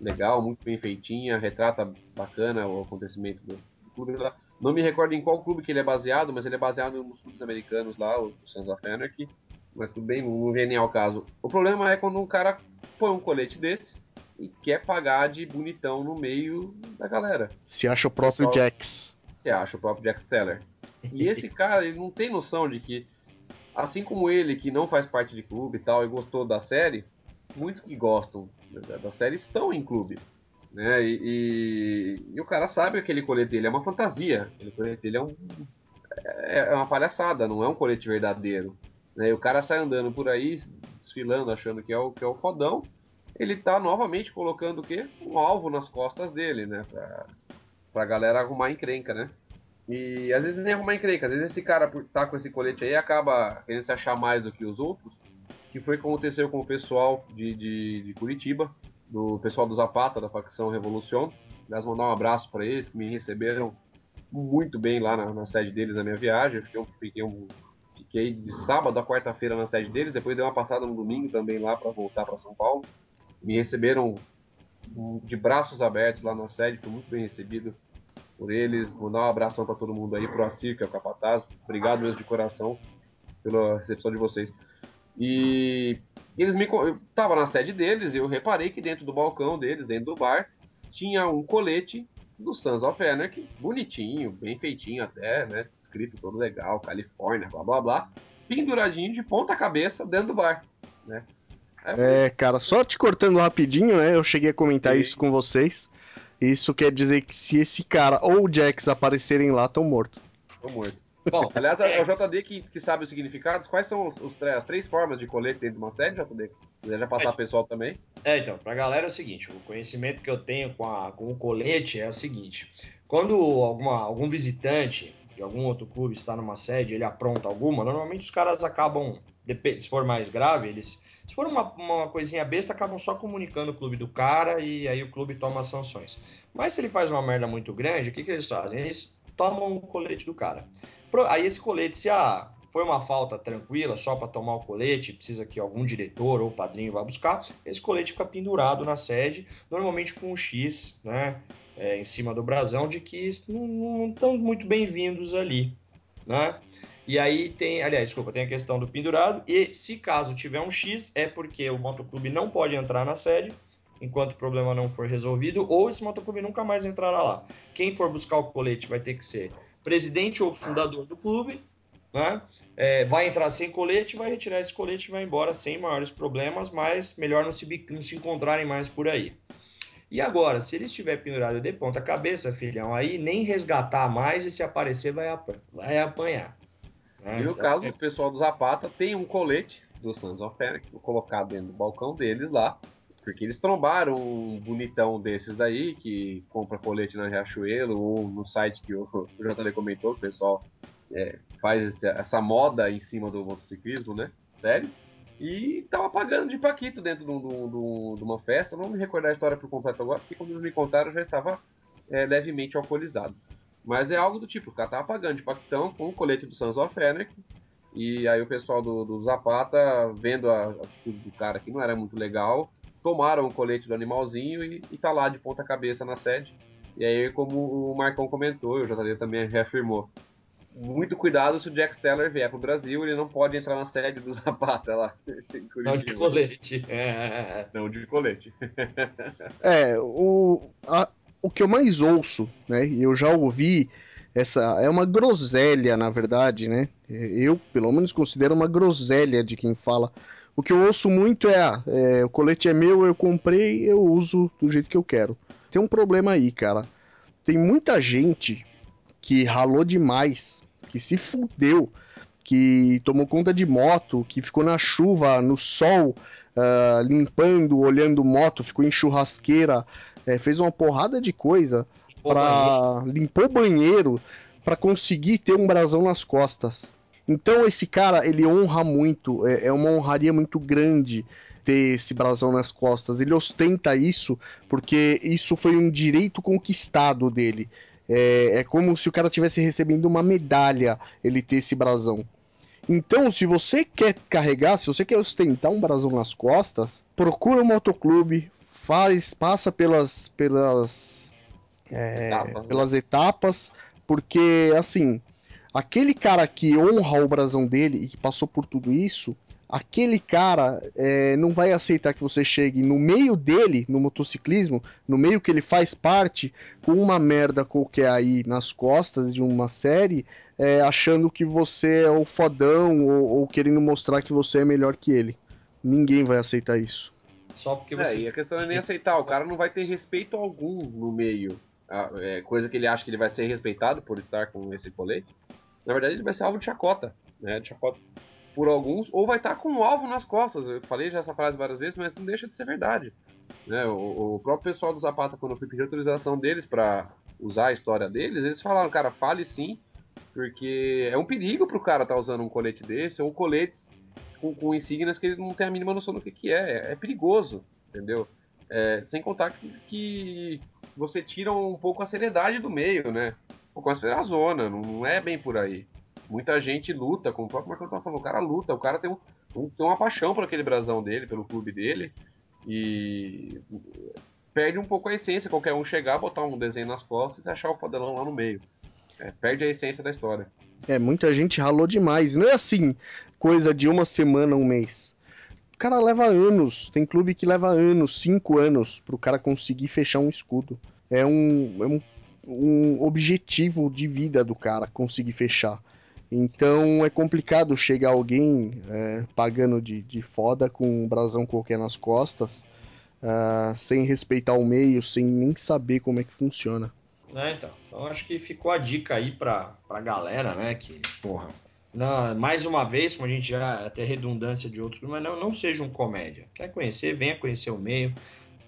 legal, muito bem feitinha, retrata bacana o acontecimento do, do clube lá. Não me recordo em qual clube que ele é baseado, mas ele é baseado nos clubes americanos lá, o Sons of Anarchy. Mas tudo bem, não vem nem ao caso. O problema é quando um cara põe um colete desse e quer pagar de bonitão no meio da galera. Se acha o próprio Jax. Se acha o próprio Jax Teller. E esse (laughs) cara, ele não tem noção de que, assim como ele, que não faz parte de clube e tal, e gostou da série, muitos que gostam da série estão em clube. Né? E, e, e, o cara sabe que aquele colete dele é uma fantasia. Aquele colete dele é, um, é, é uma palhaçada, não é um colete verdadeiro. Né? E o cara sai andando por aí, desfilando, achando que é o, que é o fodão. Ele tá novamente colocando o quê? Um alvo nas costas dele, né? Pra, pra galera arrumar encrenca, né? E às vezes nem arrumar encrenca, às vezes esse cara por tá com esse colete aí acaba querendo se achar mais do que os outros, que foi o que aconteceu com o pessoal de, de, de Curitiba, do pessoal do Zapata, da facção Revolução. Aliás, mandar um abraço para eles, que me receberam muito bem lá na, na sede deles na minha viagem. Eu fiquei, um, Fiquei de sábado a quarta-feira na sede deles, depois dei uma passada no domingo também lá para voltar para São Paulo. Me receberam de braços abertos lá na sede, fui muito bem recebido por eles. Mandar um abração para todo mundo aí, pro Assir, que é o capataz. Obrigado mesmo de coração pela recepção de vocês. E eles me eu tava na sede deles e eu reparei que dentro do balcão deles, dentro do bar, tinha um colete do Sons of Anarchy, bonitinho, bem feitinho até, né? Escrito todo legal, Califórnia, blá blá blá, penduradinho de ponta cabeça dentro do bar, né? É, cara, só te cortando rapidinho, né? Eu cheguei a comentar Sim. isso com vocês. Isso quer dizer que se esse cara ou o Jax aparecerem lá, estão mortos. Estão mortos. Bom, aliás, é o JD que, que sabe os significados. Quais são os, os, as três formas de colete dentro de uma série, JD? Quiser já passar é, pessoal também. É, então, pra galera é o seguinte: o conhecimento que eu tenho com, a, com o colete é o seguinte: quando alguma, algum visitante de algum outro clube está numa sede, ele apronta alguma, normalmente os caras acabam, se for mais grave, eles. Se for uma, uma coisinha besta, acabam só comunicando o clube do cara e aí o clube toma as sanções. Mas se ele faz uma merda muito grande, o que, que eles fazem? Eles tomam o colete do cara. Aí esse colete, se ah, foi uma falta tranquila, só para tomar o colete, precisa que algum diretor ou padrinho vá buscar, esse colete fica pendurado na sede, normalmente com um X, né? é, em cima do brasão de que não estão muito bem-vindos ali, né? E aí tem, aliás, desculpa, tem a questão do pendurado. E se caso tiver um X, é porque o motoclube não pode entrar na sede enquanto o problema não for resolvido, ou esse motoclube nunca mais entrará lá. Quem for buscar o colete vai ter que ser presidente ou fundador do clube, né? É, vai entrar sem colete, vai retirar esse colete e vai embora sem maiores problemas, mas melhor não se, não se encontrarem mais por aí. E agora, se ele estiver pendurado de ponta cabeça, filhão, aí nem resgatar mais e se aparecer vai, vai apanhar. Né? E no então, caso, é... o pessoal do Zapata tem um colete do Sons of Anarchy colocado dentro do balcão deles lá, porque eles trombaram um bonitão desses daí, que compra colete na Riachuelo ou no site que o, (laughs) o JD comentou, que o pessoal é, faz essa moda em cima do motociclismo, né? Sério. E tava pagando de Paquito dentro de, de, de, uma festa. Não me recordar a história por completo agora, porque quando eles me contaram eu já estava é, levemente alcoolizado. Mas é algo do tipo, o cara tava pagando de Paquitão com o colete do Sons of Anarchy. E aí o pessoal do, do Zapata, vendo a atitude do cara que não era muito legal, tomaram o colete do animalzinho e, e tá lá de ponta cabeça na sede. E aí, como o Marcão comentou, e o JD também reafirmou, muito cuidado se o Jack Steller vier pro Brasil, ele não pode entrar na sede do (laughs) Zapata lá. Não de colete. É. Não de colete. é, o, a, o que eu mais ouço, né, eu já ouvi, essa é uma groselha, na verdade, né? Eu, pelo menos, considero uma groselha de quem fala o que eu ouço muito é, ah, é, o colete é meu, eu comprei, eu uso do jeito que eu quero. Tem um problema aí, cara. Tem muita gente que ralou demais, que se fudeu, que tomou conta de moto, que ficou na chuva, no sol, uh, limpando, olhando moto, ficou em churrasqueira, é, fez uma porrada de coisa para limpou o banheiro para conseguir ter um brasão nas costas. Então esse cara, ele honra muito, é, é uma honraria muito grande ter esse brasão nas costas. Ele ostenta isso porque isso foi um direito conquistado dele. É, é como se o cara tivesse recebendo uma medalha ele ter esse brasão. Então, se você quer carregar, se você quer ostentar um brasão nas costas, procura um motoclube, faz, passa pelas pelas é, etapas, pelas né? etapas, porque assim aquele cara que honra o brasão dele e que passou por tudo isso, aquele cara é, não vai aceitar que você chegue no meio dele, no motociclismo, no meio que ele faz parte, com uma merda qualquer aí nas costas de uma série, é, achando que você é o fodão ou, ou, querendo mostrar que você é melhor que ele. Ninguém vai aceitar isso. Só porque você. É, e a questão é nem aceitar, o cara não vai ter respeito algum no meio. É, coisa que ele acha que ele vai ser respeitado por estar com esse colete na verdade ele vai ser alvo de chacota, né? De chacota por alguns, ou vai estar com um alvo nas costas. Eu falei já essa frase várias vezes, mas não deixa de ser verdade. Né? O, o próprio pessoal do Zapata, quando eu fui pedir autorização deles para usar a história deles, eles falaram, cara, fale sim, porque é um perigo pro cara estar tá usando um colete desse, ou coletes com, com, insígnias que ele não tem a mínima noção do que, que é. É, perigoso, entendeu? É, sem contar que, que você tira um pouco a seriedade do meio, né? o CrossFit é a zona, não é bem por aí. Muita gente luta, como o próprio Marcão falando, o cara luta, o cara tem, um, um, tem uma paixão por aquele brasão dele, pelo clube dele, e perde um pouco a essência, qualquer um chegar, botar um desenho nas costas e achar o fodelão lá no meio. É, perde a essência da história. É, muita gente ralou demais. Não é assim, coisa de uma semana, um mês. O cara leva anos. Tem clube que leva anos, cinco anos, pro cara conseguir fechar um escudo. É um, é um um objetivo de vida do cara conseguir fechar. Então é complicado chegar alguém é, pagando de, de foda com um brasão qualquer nas costas, uh, sem respeitar o meio, sem nem saber como é que funciona. É, então. então acho que ficou a dica aí pra, pra galera, né? Que, porra, não, mais uma vez, como a gente já até redundância de outros, mas não, não seja um comédia. Quer conhecer, venha conhecer o meio.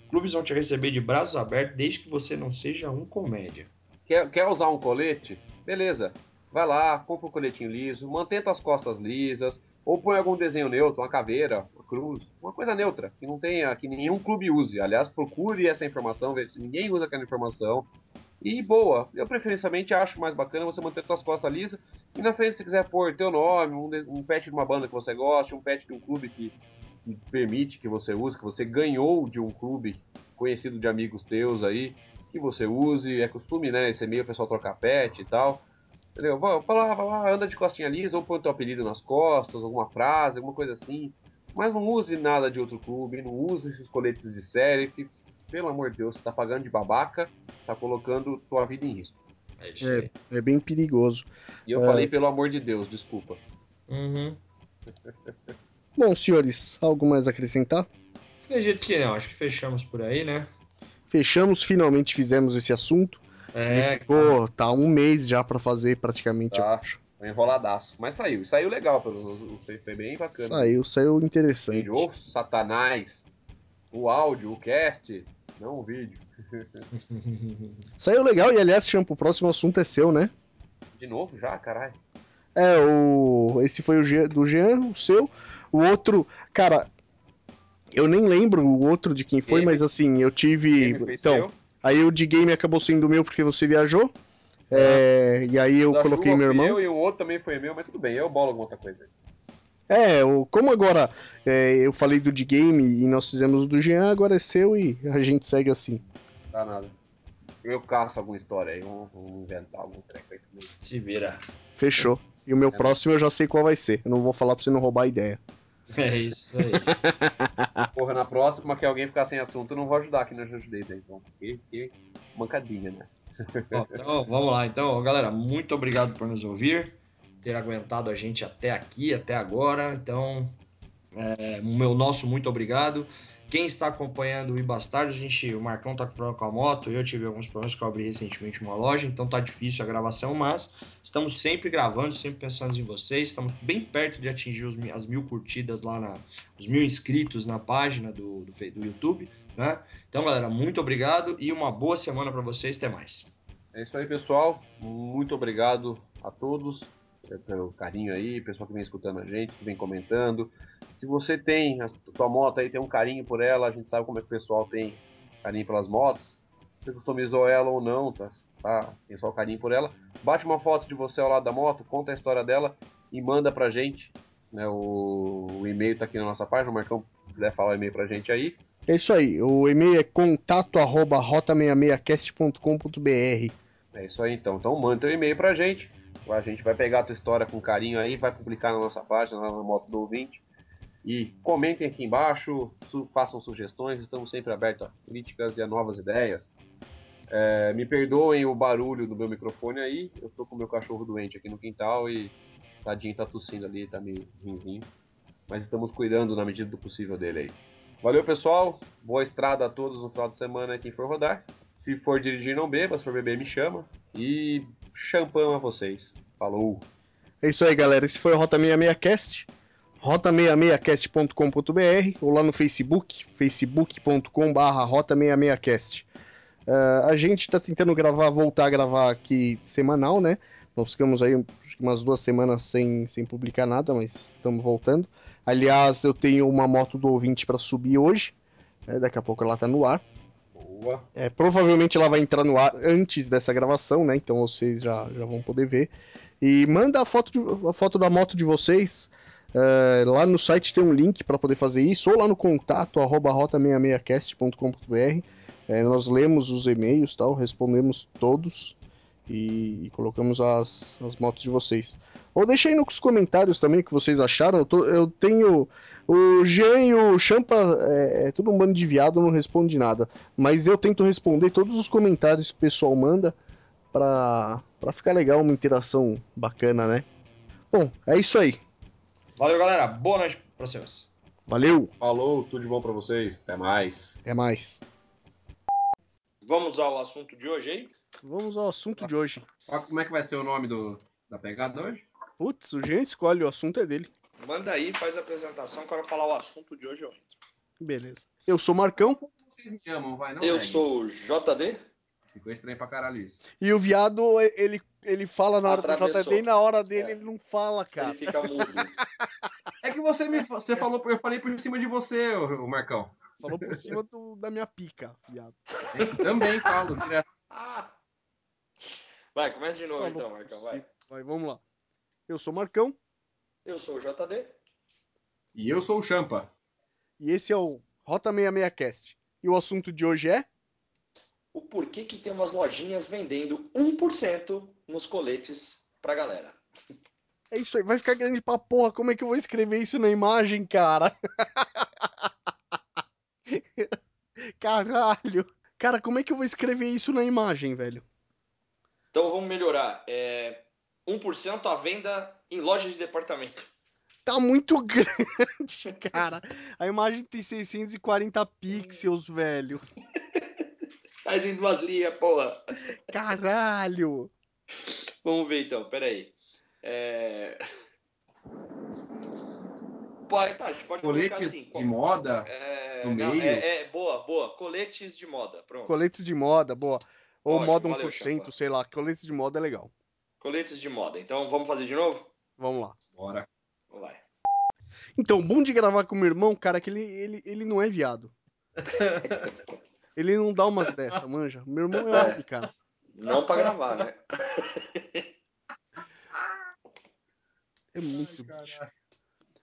Clubes vão te receber de braços abertos desde que você não seja um comédia. Quer, quer usar um colete? Beleza. Vai lá, compra um coletinho liso, mantém as costas lisas, ou põe algum desenho neutro, uma caveira, uma cruz, uma coisa neutra, que não tenha, que nenhum clube use. Aliás, procure essa informação, ver se ninguém usa aquela informação. E boa, eu preferencialmente acho mais bacana você manter suas costas lisas. E na frente, se quiser pôr teu nome, um, um pet de uma banda que você gosta, um pet de um clube que que permite que você use, que você ganhou de um clube conhecido de amigos teus aí. que você use. É costume, né? Esse e-mail o pessoal trocar pet e tal. Entendeu? Vai lá, vai lá, anda de costinha lisa, ou põe teu apelido nas costas, alguma frase, alguma coisa assim. Mas não use nada de outro clube, não use esses coletes de série, que, pelo amor de Deus, você tá pagando de babaca, tá colocando tua vida em risco. É isso aí. É, é bem perigoso. E eu É. falei pelo amor de Deus, desculpa. Uhum. (laughs) Bom, senhores, algo mais a acrescentar? Acredito que não, acho que fechamos por aí, né? Fechamos, finalmente fizemos esse assunto. É, ficou, tá um mês já pra fazer praticamente. eu Tá. acho. Foi enroladaço. Mas saiu. Saiu legal, pelo foi, foi bem bacana. Saiu, saiu interessante. Ô satanás. O áudio, o cast, não o vídeo. (laughs) Saiu legal e aliás, Champo, o próximo assunto é seu, né? De novo já, caralho. É, o. Esse foi o Jean- do Jean, o seu. O outro, cara, eu nem lembro o outro de quem foi, Game. mas assim, eu tive. Então, seu. aí o de game acabou sendo meu porque você viajou. É, e aí eu Da coloquei meu irmão. Eu e o outro também foi meu, mas tudo bem, eu bolo alguma outra coisa. É, o- como agora é, eu falei do de game e nós fizemos o do Jean, agora é seu e a gente segue assim. Tá nada. Eu caço alguma história aí, vamos, inventar algum treco aí também. Se vira. Fechou. E o meu É. próximo eu já sei qual vai ser. Eu não vou falar pra você não roubar a ideia. É isso aí. (laughs) Porra, na próxima que alguém ficar sem assunto, eu não vou ajudar, que não ajudei, né? Então, que, que mancadinha nessa. Bom, então vamos lá. Então, galera, muito obrigado por nos ouvir, ter aguentado a gente até aqui, até agora. Então, é, meu nosso muito obrigado. Quem está acompanhando o Ibastardo, a gente, o Marcão tá com problema com a moto, eu tive alguns problemas que eu abri recentemente uma loja, então tá difícil a gravação, mas estamos sempre gravando, sempre pensando em vocês, estamos bem perto de atingir os as mil curtidas lá, na, os mil inscritos na página do, do, do YouTube, né? Então, galera, muito obrigado e uma boa semana para vocês, até mais. É isso aí, pessoal. Muito obrigado a todos pelo carinho aí, pessoal que vem escutando a gente, que vem comentando. Se você tem a tua moto aí, tem um carinho por ela, a gente sabe como é que o pessoal tem carinho pelas motos. Você customizou ela ou não, tá? tá? Tem só o carinho por ela. Bate uma foto de você ao lado da moto, conta a história dela e manda pra gente. Né? O, o e-mail tá aqui na nossa página, o Marcão puder falar o e-mail pra gente aí. É isso aí. O e-mail é contato arroba rota66cast.com.br. É isso aí então. Então manda teu e-mail pra gente. A gente vai pegar a tua história com carinho aí, vai publicar na nossa página, lá na Moto do Ouvinte. E comentem aqui embaixo, su- façam sugestões, estamos sempre abertos a críticas e a novas ideias. É, me perdoem o barulho do meu microfone aí, eu tô com o meu cachorro doente aqui no quintal e tadinho tá tossindo ali, tá meio ruimzinho. Mas estamos cuidando na medida do possível dele aí. Valeu pessoal, boa estrada a todos no final de semana quem for rodar. Se for dirigir não beba, se for beber me chama. E champão a vocês. Falou! É isso aí, galera. Esse foi o Rota 66cast. rota66cast.com.br ou lá no Facebook, facebook.com.br rota66cast. Ah, a gente está tentando gravar, voltar a gravar aqui semanal, né? Nós ficamos aí umas duas semanas sem, sem publicar nada, mas estamos voltando. Aliás, eu tenho uma moto do ouvinte para subir hoje. né? Daqui a pouco ela tá no ar. Boa! É, provavelmente ela vai entrar no ar antes dessa gravação, né? Então vocês já, já vão poder ver. E manda a foto, de- a foto da moto de vocês. é, lá no site tem um link para poder fazer isso, ou lá no contato arroba rota66cast.com.br. É, nós lemos os e-mails, tal, respondemos todos e, e colocamos as, as motos de vocês. Ou deixa aí nos comentários também o que vocês acharam. Eu, tô- eu tenho o Jean e o Champa, é, é tudo um bando de viado, não responde nada. Mas eu tento responder todos os comentários que o pessoal manda pra, pra ficar legal, uma interação bacana, né? Bom, é isso aí. Valeu, galera. Boa noite pra vocês. Valeu, Falou, tudo de bom pra vocês. Até mais. até mais. Vamos ao assunto de hoje aí? Vamos ao assunto de hoje. Como é que vai ser o nome do, da pegada hoje? Putz, o Jean escolhe, o assunto é dele. Manda aí, faz a apresentação, quero falar o assunto de hoje eu entro. Beleza. Eu sou o Marcão Vocês me amam, vai, não? Eu Greg? sou o JD. Ficou estranho pra caralho isso. e o viado, ele, ele fala na hora do Atravessou. JD e na hora dele É. ele não fala, cara. Ele fica mudo. (laughs) É que você me você falou, eu falei por cima de você, ô Marcão. Falou por cima do- da minha pica, viado. (laughs) Também falo, direto. Vai, começa de novo Falou então, Marcão, vai. Vai, vamos lá. Eu sou o Marcão Eu sou o JD. E eu sou o Champa. e esse é o Rota 66 Cast. E o assunto de hoje é o porquê que tem umas lojinhas vendendo 1% nos coletes pra galera. É isso aí, vai ficar grande pra porra. Como é que eu vou escrever isso na imagem, cara? (laughs) Caralho. Cara, como é que eu vou escrever isso na imagem, velho? Então vamos melhorar. É 1% à venda em lojas de departamento. Tá muito (laughs) grande, cara. A imagem tem 640 pixels, velho. Faz (laughs) em duas linhas, porra. Caralho. Vamos ver então, peraí. É... Pode, tá, a gente pode colocar Coletes assim. de moda. É, no não, meio. é, é, boa, boa. Coletes de moda, pronto. Coletes de moda, boa. Ou Ótimo, moda valeu, 1%, Chapa. sei lá. Coletes de moda é legal. Coletes de moda. Então vamos fazer de novo? Vamos lá. Bora. Vai. Então, bom de gravar com meu irmão, cara, que ele, ele, ele não é viado. (laughs) Ele não dá umas dessa, manja. Meu irmão é homem, cara. Não pra gravar, né? É muito bicho.